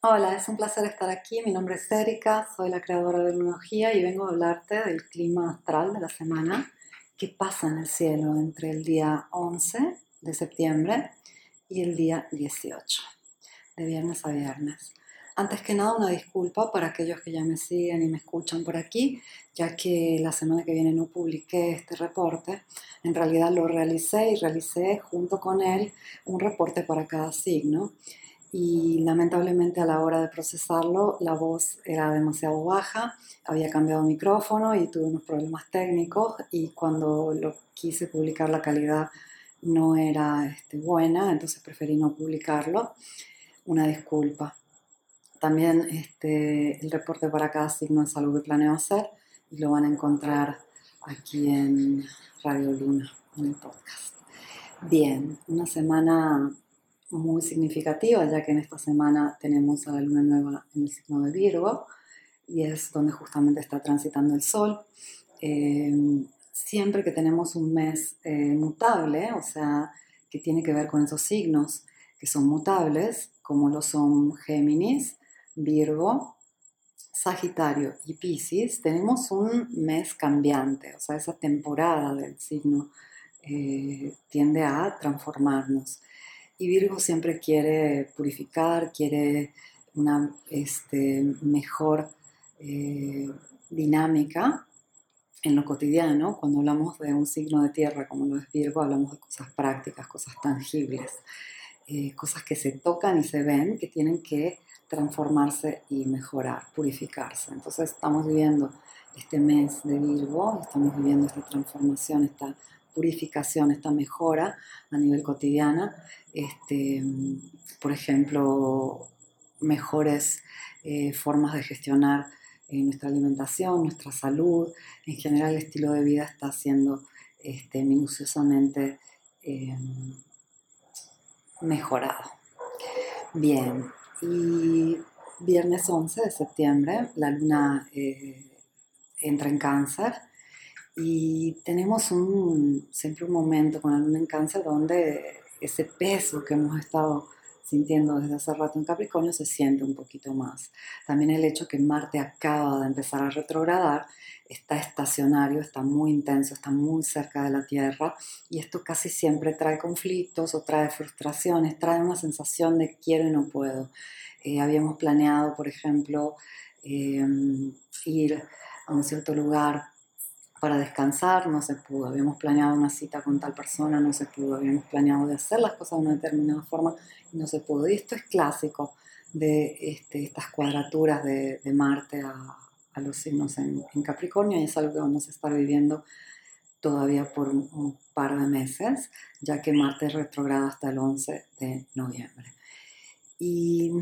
Hola, es un placer estar aquí. Mi nombre es Erika, soy la creadora de Lunología y vengo a hablarte del clima astral de la semana, qué pasa en el cielo entre el día 11 de septiembre y el día 18, de viernes a viernes. Antes que nada, una disculpa para aquellos que ya me siguen y me escuchan por aquí, ya que la semana que viene no publiqué este reporte. En realidad lo realicé y realicé junto con él un reporte para cada signo y lamentablemente a la hora de procesarlo la voz era demasiado baja, había cambiado micrófono y tuve unos problemas técnicos y cuando lo quise publicar la calidad no era este, buena, entonces preferí no publicarlo. Una disculpa. También este, el reporte para cada signo es algo que planeo hacer y lo van a encontrar aquí en Radio Luna, en el podcast. Bien, una semana muy significativa, ya que en esta semana tenemos a la luna nueva en el signo de Virgo y es donde justamente está transitando el sol. Eh, siempre que tenemos un mes eh, mutable, o sea, que tiene que ver con esos signos que son mutables, como lo son Géminis, Virgo, Sagitario y Pisces, tenemos un mes cambiante, o sea, esa temporada del signo eh, tiende a transformarnos. Y Virgo siempre quiere purificar, quiere una este, mejor eh, dinámica en lo cotidiano. Cuando hablamos de un signo de tierra como lo es Virgo, hablamos de cosas prácticas, cosas tangibles, eh, cosas que se tocan y se ven, que tienen que transformarse y mejorar, purificarse. Entonces estamos viviendo este mes de Virgo, estamos viviendo esta transformación, esta purificación, esta mejora a nivel cotidiana. Este, por ejemplo, mejores eh, formas de gestionar eh, nuestra alimentación, nuestra salud. En general, el estilo de vida está siendo este, minuciosamente em, mejorado. Bien, y viernes 11 de septiembre, la luna eh, entra en cáncer y tenemos un, siempre un momento con la luna en cáncer donde ese peso que hemos estado sintiendo desde hace rato en Capricornio se siente un poquito más. También el hecho que Marte acaba de empezar a retrogradar, está estacionario, está muy intenso, está muy cerca de la Tierra y esto casi siempre trae conflictos o trae frustraciones, trae una sensación de quiero y no puedo. Eh, habíamos planeado, por ejemplo, eh, ir a un cierto lugar para descansar, no se pudo. Habíamos planeado una cita con tal persona, no se pudo. Habíamos planeado de hacer las cosas de una determinada forma no se pudo. Y esto es clásico de este, estas cuadraturas de, Marte a, los signos en, Capricornio y es algo que vamos a estar viviendo todavía por un, un par de meses, ya que Marte retrograda hasta el 11 de noviembre. Y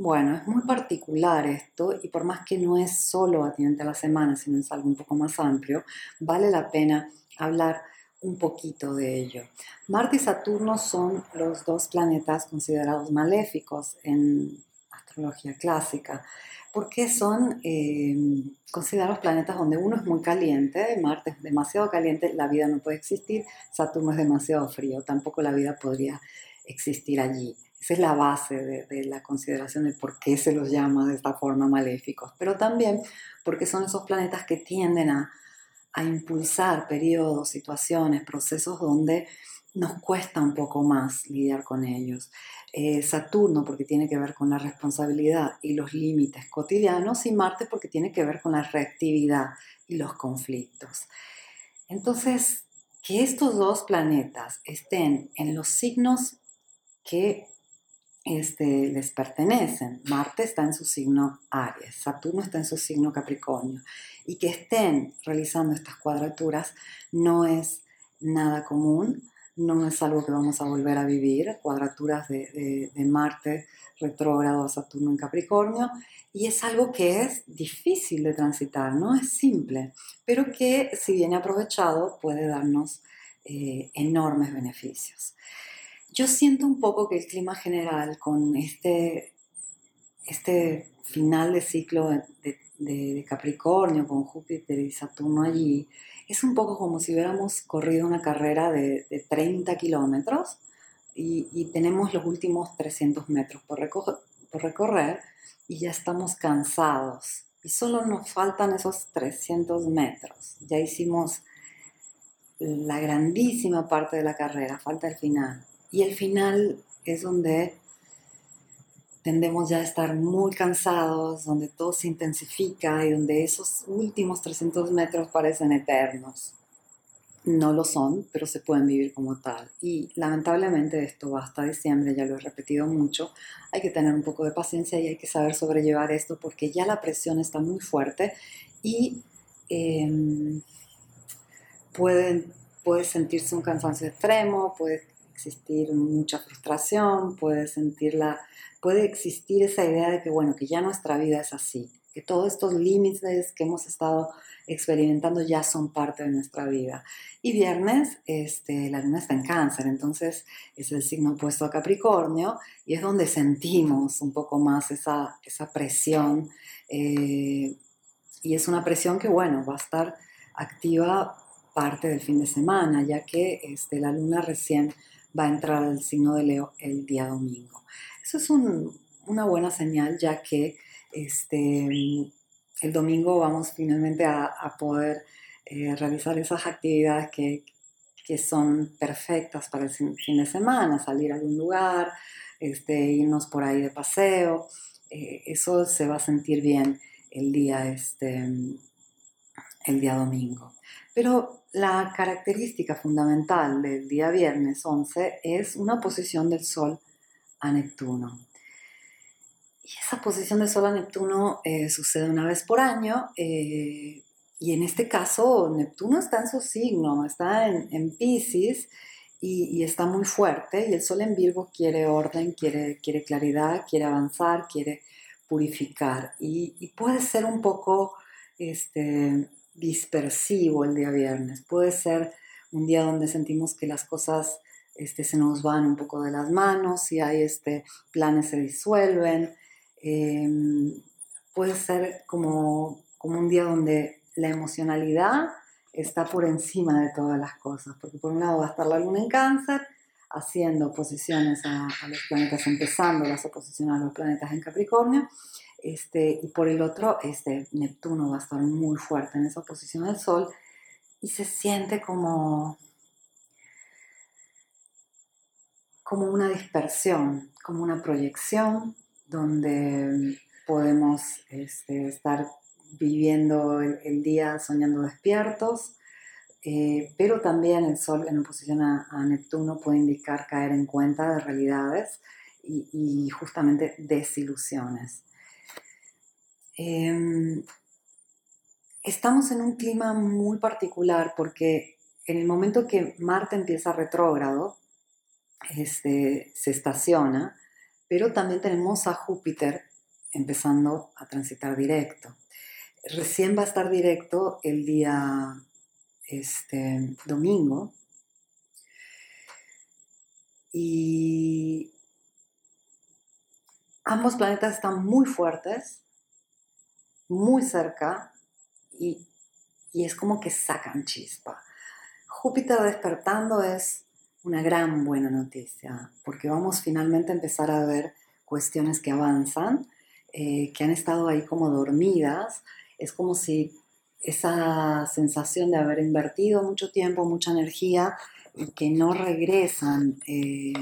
bueno, es muy particular esto y por más que no es solo atiende a la semana, sino es algo un poco más amplio, vale la pena hablar un poquito de ello. Marte y Saturno son los dos planetas considerados maléficos en astrología clásica, porque son eh, considerados planetas donde uno es muy caliente, Marte es demasiado caliente, la vida no puede existir, Saturno es demasiado frío, tampoco la vida podría existir allí. Esa es la base de, la consideración de por qué se los llama de esta forma maléficos, pero también porque son esos planetas que tienden a, impulsar periodos, situaciones, procesos donde nos cuesta un poco más lidiar con ellos. Eh, Saturno porque tiene que ver con la responsabilidad y los límites cotidianos y Marte porque tiene que ver con la reactividad y los conflictos. Entonces, que estos dos planetas estén en los signos que este, les pertenecen. Marte está en su signo Aries, Saturno está en su signo Capricornio. Y que estén realizando estas cuadraturas no es nada común, no es algo que vamos a volver a vivir, cuadraturas de, Marte retrógrado a Saturno en Capricornio, y es algo que es difícil de transitar, no es simple, pero que si bien aprovechado puede darnos eh, enormes beneficios. Yo siento un poco que el clima general con este, este final de ciclo de, Capricornio con Júpiter y Saturno allí, es un poco como si hubiéramos corrido una carrera de, 30 kilómetros y, tenemos los últimos 300 metros por, por recorrer y ya estamos cansados. Y solo nos faltan esos 300 metros. Ya hicimos la grandísima parte de la carrera, falta el final. Y el final es donde tendemos ya a estar muy cansados, donde todo se intensifica y donde esos últimos 300 metros parecen eternos. No lo son, pero se pueden vivir como tal. Y lamentablemente esto va hasta diciembre, ya lo he repetido mucho. Hay que tener un poco de paciencia y hay que saber sobrellevar esto porque ya la presión está muy fuerte y em, pueden, puede sentirse un cansancio extremo, puede existir mucha frustración, puede sentirla puede existir esa idea de que, bueno, que ya nuestra vida es así, que todos estos límites que hemos estado experimentando ya son parte de nuestra vida. Y viernes, este, la luna está en cáncer, entonces es el signo opuesto a Capricornio y es donde sentimos un poco más esa, esa presión. Eh, y es una presión que, bueno, va a estar activa parte del fin de semana, ya que este, la luna recién va a entrar al signo de Leo el día domingo. Eso es una buena señal ya que este, el domingo vamos finalmente a, poder eh, realizar esas actividades que, son perfectas para el fin de semana, salir a algún lugar, este, irnos por ahí de paseo. Eh, eso se va a sentir bien el día, este, el día domingo. Pero la característica fundamental del día viernes 11 es una posición del Sol a Neptuno. Y esa posición de Sol a Neptuno eh, sucede una vez por año. Eh, y en este caso, Neptuno está en su signo, está en, en Pisces y, está muy fuerte. Y el Sol en Virgo quiere orden, quiere, quiere claridad, quiere avanzar, quiere purificar. Y, puede ser un poco este, dispersivo el día viernes. Puede ser un día donde sentimos que las cosas este, se nos van un poco de las manos, si hay este, planes se disuelven. Em, puede ser como, como un día donde la emocionalidad está por encima de todas las cosas, porque por un lado va a estar la luna en cáncer, haciendo oposiciones a, los planetas, empezando las oposiciones a los planetas en Capricornio, este, y por el otro, este, Neptuno va a estar muy fuerte en esa oposición al Sol, y se siente como, como una dispersión, como una proyección donde podemos este, estar viviendo el, día soñando despiertos, eh, pero también el Sol en oposición a, Neptuno puede indicar caer en cuenta de realidades y, justamente desilusiones. Em, estamos en un clima muy particular porque en el momento que Marte empieza retrógrado, este, se estaciona, pero también tenemos a Júpiter empezando a transitar directo. Recién va a estar directo el día este, domingo y ambos planetas están muy fuertes, muy cerca y, y es como que sacan chispa. Júpiter despertando es una gran buena noticia, porque vamos finalmente a empezar a ver cuestiones que avanzan, eh, que han estado ahí como dormidas. Es como si esa sensación de haber invertido mucho tiempo, mucha energía y que no regresan, eh,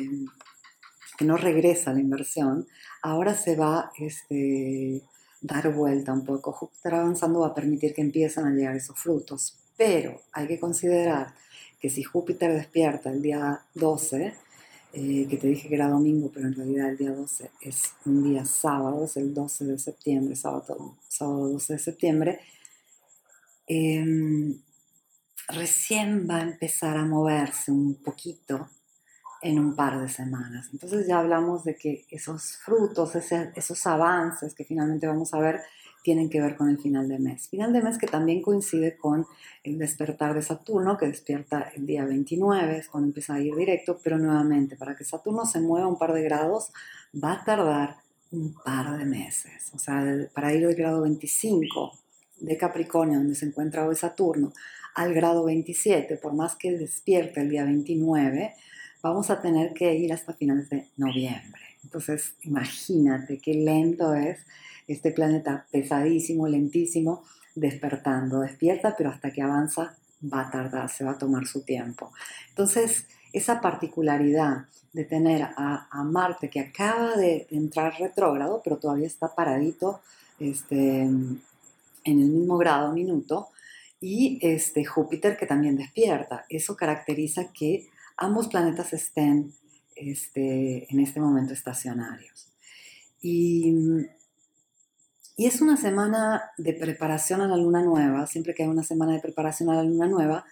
que no regresa la inversión, ahora se va este, dar vuelta un poco. Júpiter avanzando va a permitir que empiecen a llegar esos frutos, pero hay que considerar que si Júpiter despierta el día 12, eh, que te dije que era domingo, pero en realidad el día 12 es un día sábado, es el 12 de septiembre, sábado, sábado 12 de septiembre, em, recién va a empezar a moverse un poquito en un par de semanas. Entonces ya hablamos de que esos frutos, esos avances que finalmente vamos a ver, tienen que ver con el final de mes. Final de mes que también coincide con el despertar de Saturno, que despierta el día 29, es cuando empieza a ir directo, pero nuevamente, para que Saturno se mueva un par de grados, va a tardar un par de meses. O sea, para ir del grado 25 de Capricornio, donde se encuentra hoy Saturno, al grado 27, por más que despierte el día 29, vamos a tener que ir hasta finales de noviembre. Entonces, imagínate qué lento es este planeta pesadísimo, lentísimo, despertando. Despierta, pero hasta que avanza va a tardar, se va a tomar su tiempo. Entonces, esa particularidad de tener a, Marte que acaba de entrar retrógrado, pero todavía está paradito este, en el mismo grado minuto, y este, Júpiter que también despierta. Eso caracteriza que ambos planetas estén este, en este momento estacionarios. Y, y es una semana de preparación a la luna nueva, siempre que hay una semana de preparación a la luna nueva,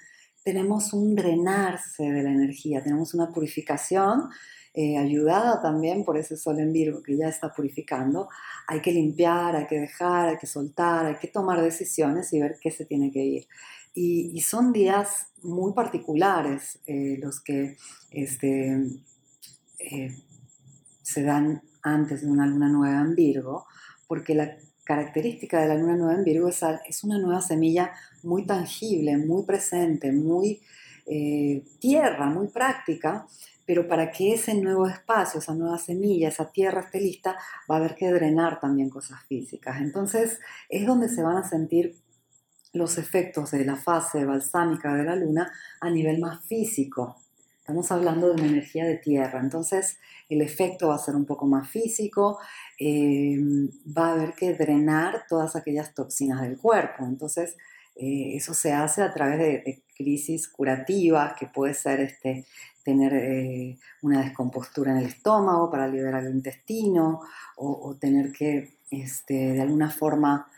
tenemos un drenarse de la energía, tenemos una purificación eh, ayudada también por ese sol en Virgo que ya está purificando. Hay que limpiar, hay que dejar, hay que soltar, hay que tomar decisiones y ver qué se tiene que ir. Y, son días muy particulares eh, los que este, eh, se dan antes de una luna nueva en Virgo, porque la característica de la luna nueva en Virgo es, una nueva semilla muy tangible, muy presente, muy eh, tierra, muy práctica, pero para que ese nuevo espacio, esa nueva semilla, esa tierra esté lista, va a haber que drenar también cosas físicas. Entonces es donde se van a sentir los efectos de la fase balsámica de la luna a nivel más físico. Estamos hablando de una energía de tierra, entonces el efecto va a ser un poco más físico, eh, va a haber que drenar todas aquellas toxinas del cuerpo. Entonces, eh, eso se hace a través de, crisis curativas, que puede ser este, tener eh, una descompostura en el estómago para liberar el intestino, o, tener que este, de alguna forma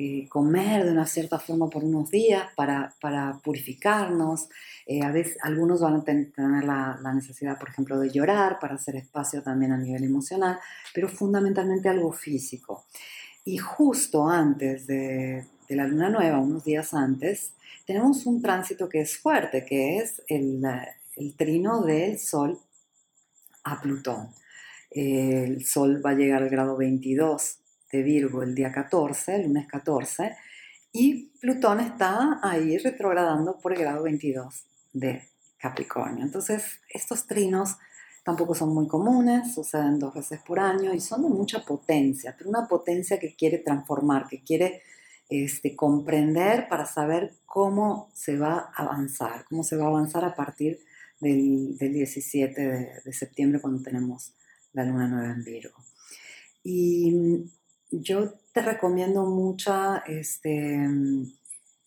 eh, comer de una cierta forma por unos días para, purificarnos. Eh, a veces algunos van a tener la, necesidad, por ejemplo, de llorar para hacer espacio también a nivel emocional, pero fundamentalmente algo físico. Y justo antes de, la luna nueva, unos días antes, tenemos un tránsito que es fuerte, que es el, trino del Sol a Plutón. El Sol va a llegar al grado 22 de Virgo el día 14, el lunes 14, y Plutón está ahí retrogradando por el grado 22 de Capricornio. Entonces, estos trinos tampoco son muy comunes, suceden dos veces por año y son de mucha potencia, pero una potencia que quiere transformar, que quiere este, comprender para saber cómo se va a avanzar, cómo se va a avanzar a partir del, 17 de, de, septiembre cuando tenemos la luna nueva en Virgo. Y yo te recomiendo mucha, este,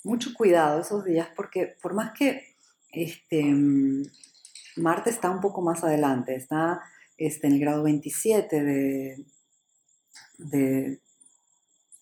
mucho cuidado esos días porque por más que este, Marte está un poco más adelante, está este, en el grado 27 de, de,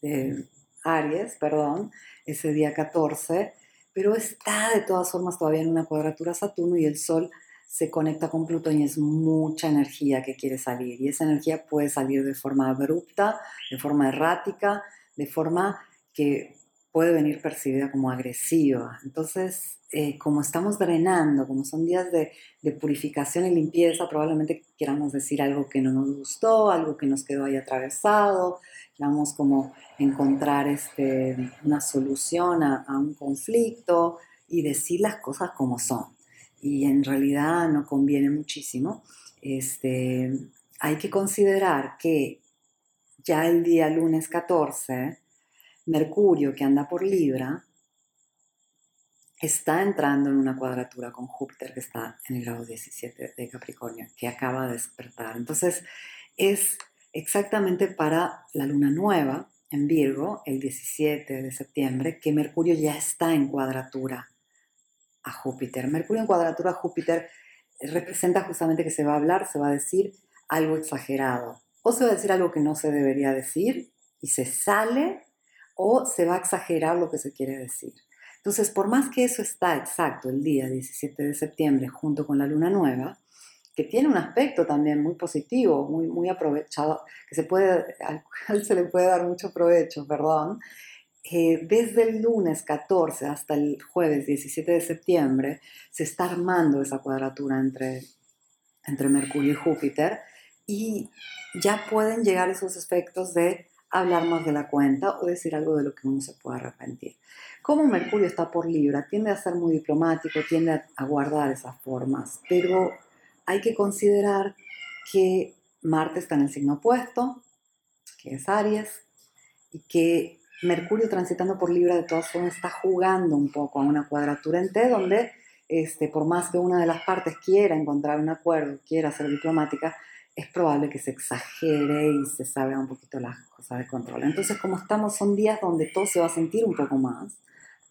de Aries, perdón, ese día 14, pero está de todas formas todavía en una cuadratura Saturno y el Sol se conecta con Plutón y es mucha energía que quiere salir. Y esa energía puede salir de forma abrupta, de forma errática, de forma que puede venir percibida como agresiva. Entonces, eh, como estamos drenando, como son días de, purificación y limpieza, probablemente queramos decir algo que no nos gustó, algo que nos quedó ahí atravesado, queramos como encontrar este, una solución a un conflicto y decir las cosas como son y en realidad no conviene muchísimo, este, hay que considerar que ya el día lunes 14, Mercurio que anda por Libra, está entrando en una cuadratura con Júpiter que está en el grado 17 de Capricornio, que acaba de despertar. Entonces es exactamente para la luna nueva en Virgo, el 17 de septiembre, que Mercurio ya está en cuadratura a Júpiter. Mercurio en cuadratura a Júpiter representa justamente que se va a hablar, se va a decir algo exagerado. O se va a decir algo que no se debería decir y se sale, o se va a exagerar lo que se quiere decir. Entonces, por más que eso está exacto el día 17 de septiembre junto con la luna nueva, que tiene un aspecto también muy positivo, muy, muy aprovechado, que se puede, al cual se le puede dar mucho provecho, perdón, desde el lunes 14 hasta el jueves 17 de septiembre se está armando esa cuadratura entre, entre Mercurio y Júpiter y ya pueden llegar esos efectos de hablar más de la cuenta o decir algo de lo que uno se puede arrepentir. Como Mercurio está por Libra, tiende a ser muy diplomático, tiende a guardar esas formas, pero hay que considerar que Marte está en el signo opuesto, que es Aries, y que Mercurio transitando por Libra de todas formas está jugando un poco a una cuadratura en T donde este, por más que una de las partes quiera encontrar un acuerdo, quiera ser diplomática, es probable que se exagere y se salga un poquito las cosas de control. Entonces, como estamos, son días donde todo se va a sentir un poco más,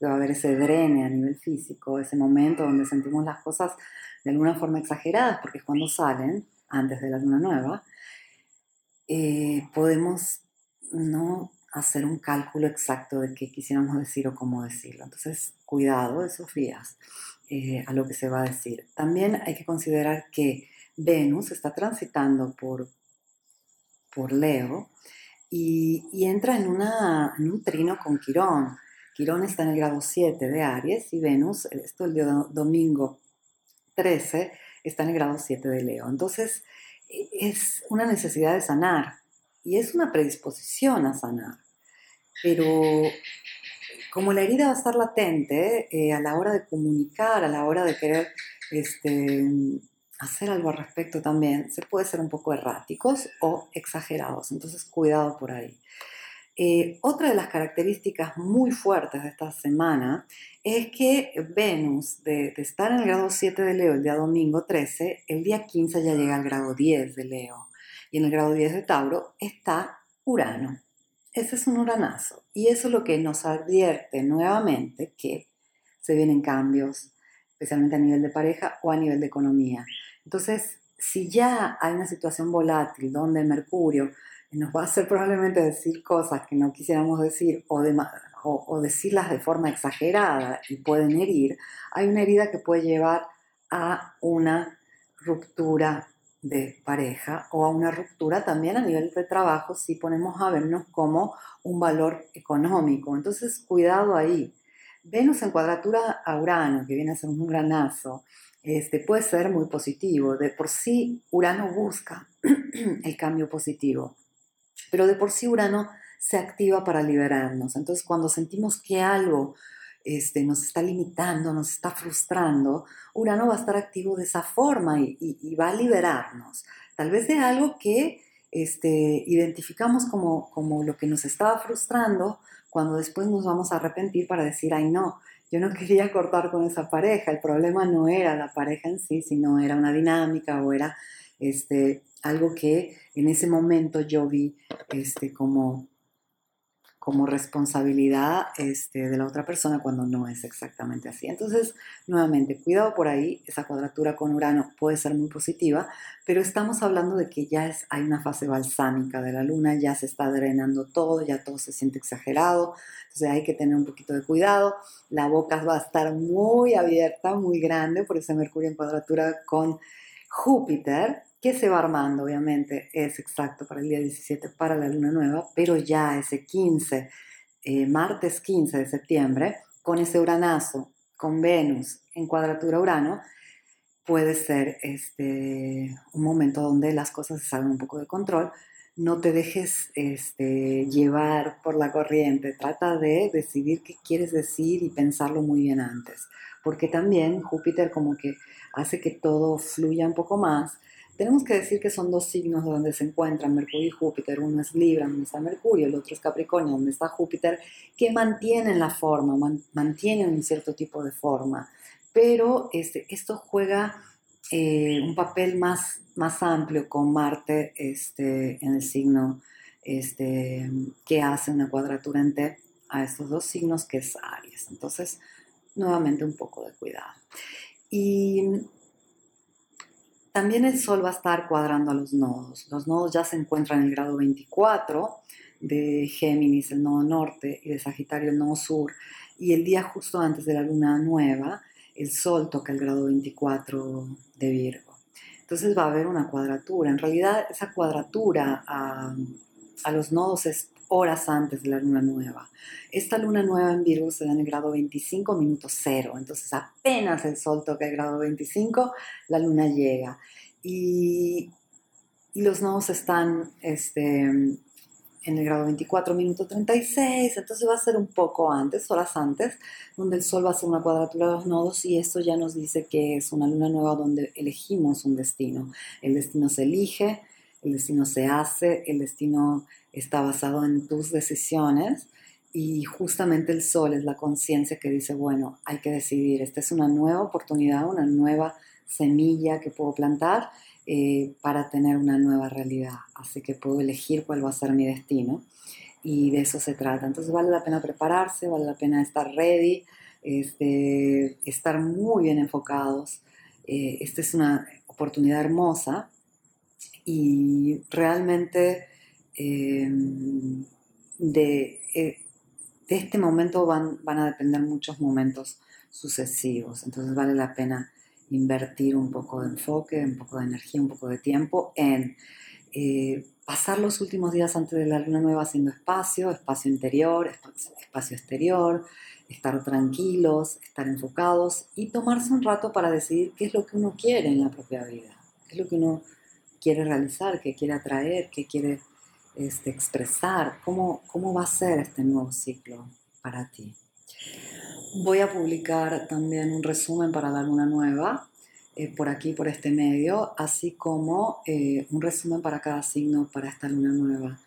va a haber ese drene a nivel físico, ese momento donde sentimos las cosas de alguna forma exageradas, porque es cuando salen, antes de la luna nueva, eh, podemos no hacer un cálculo exacto de qué quisiéramos decir o cómo decirlo. Entonces, cuidado esos días eh, a lo que se va a decir. También hay que considerar que Venus está transitando por, por Leo y, entra en, una, en un trino con Quirón. Quirón está en el grado 7 de Aries y Venus, esto el día domingo 13, está en el grado 7 de Leo. Entonces, e, es una necesidad de sanar y es una predisposición a sanar. Pero como la herida va a estar latente eh, a la hora de comunicar, a la hora de querer este, hacer algo al respecto también, se puede ser un poco erráticos o exagerados. Entonces, cuidado por ahí. Eh, otra de las características muy fuertes de esta semana es que Venus, de, de, estar en el grado 7 de Leo el día domingo 13, el día 15 ya llega al grado 10 de Leo. Y en el grado 10 de Tauro está Urano. Ese es un uranazo. Y eso es lo que nos advierte nuevamente que se vienen cambios, especialmente a nivel de pareja o a nivel de economía. Entonces, si ya hay una situación volátil donde Mercurio nos va a hacer probablemente decir cosas que no quisiéramos decir o, o, decirlas de forma exagerada y pueden herir, hay una herida que puede llevar a una ruptura de pareja o a una ruptura también a nivel de trabajo si ponemos a vernos como un valor económico. Entonces, cuidado ahí. Venus en cuadratura a Urano, que viene a ser un granazo, este, puede ser muy positivo. De por sí, Urano busca el cambio positivo, pero de por sí Urano se activa para liberarnos. Entonces, cuando sentimos que algo este, nos está limitando, nos está frustrando, Urano va a estar activo de esa forma y, va a liberarnos. Tal vez de algo que este, identificamos como, como lo que nos estaba frustrando, cuando después nos vamos a arrepentir para decir, ay no, yo no quería cortar con esa pareja, el problema no era la pareja en sí, sino era una dinámica o era este, algo que en ese momento yo vi este, como como responsabilidad este, de la otra persona cuando no es exactamente así. Entonces, nuevamente, cuidado por ahí, esa cuadratura con Urano puede ser muy positiva, pero estamos hablando de que ya es, hay una fase balsámica de la luna, ya se está drenando todo, ya todo se siente exagerado, entonces hay que tener un poquito de cuidado, la boca va a estar muy abierta, muy grande por ese Mercurio en cuadratura con Júpiter, que se va armando, obviamente, es exacto para el día 17, para la luna nueva, pero ya ese 15, eh, martes 15 de septiembre, con ese uranazo, con Venus en cuadratura Urano, puede ser este, un momento donde las cosas se salen un poco de control. No te dejes este, llevar por la corriente, trata de decidir qué quieres decir y pensarlo muy bien antes, porque también Júpiter como que hace que todo fluya un poco más tenemos que decir que son dos signos donde se encuentran Mercurio y Júpiter. Uno es Libra, donde está Mercurio, el otro es Capricornio, donde está Júpiter, que mantienen la forma, mantienen un cierto tipo de forma. Pero este, esto juega eh, un papel más, más amplio con Marte este, en el signo este, que hace una cuadratura en T a estos dos signos, que es Aries. Entonces, nuevamente un poco de cuidado. Y también el Sol va a estar cuadrando a los nodos. Los nodos ya se encuentran en el grado 24 de Géminis, el nodo norte, y de Sagitario, el nodo sur. Y el día justo antes de la luna nueva, el Sol toca el grado 24 de Virgo. Entonces va a haber una cuadratura. En realidad esa cuadratura a, a los nodos es horas antes de la luna nueva. Esta luna nueva en Virgo se da en el grado 25 minutos cero, entonces apenas el sol toca el grado 25, la luna llega. Y, los nodos están este, en el grado 24 minutos 36, entonces va a ser un poco antes, horas antes, donde el sol va a hacer una cuadratura de los nodos y esto ya nos dice que es una luna nueva donde elegimos un destino. El destino se elige el destino se hace, el destino está basado en tus decisiones y justamente el sol es la conciencia que dice, bueno, hay que decidir, esta es una nueva oportunidad, una nueva semilla que puedo plantar eh, para tener una nueva realidad, así que puedo elegir cuál va a ser mi destino y de eso se trata. Entonces vale la pena prepararse, vale la pena estar ready, este, estar muy bien enfocados. Eh, esta es una oportunidad hermosa y realmente em, de, eh, de, este momento van, van a depender muchos momentos sucesivos. Entonces vale la pena invertir un poco de enfoque, un poco de energía, un poco de tiempo en eh, pasar los últimos días antes de la luna nueva haciendo espacio, espacio interior, espacio, exterior, estar tranquilos, estar enfocados y tomarse un rato para decidir qué es lo que uno quiere en la propia vida, qué es lo que uno quiere realizar, qué quiere atraer, qué quiere este, expresar, cómo, cómo va a ser este nuevo ciclo para ti. Voy a publicar también un resumen para la luna nueva eh, por aquí, por este medio, así como eh, un resumen para cada signo para esta luna nueva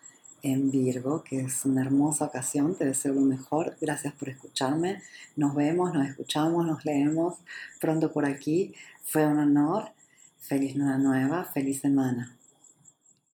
en Virgo, que es una hermosa ocasión. Te deseo lo mejor. Gracias por escucharme. Nos vemos, nos escuchamos, nos leemos pronto por aquí. Fue un honor. Feliz luna nueva, feliz semana.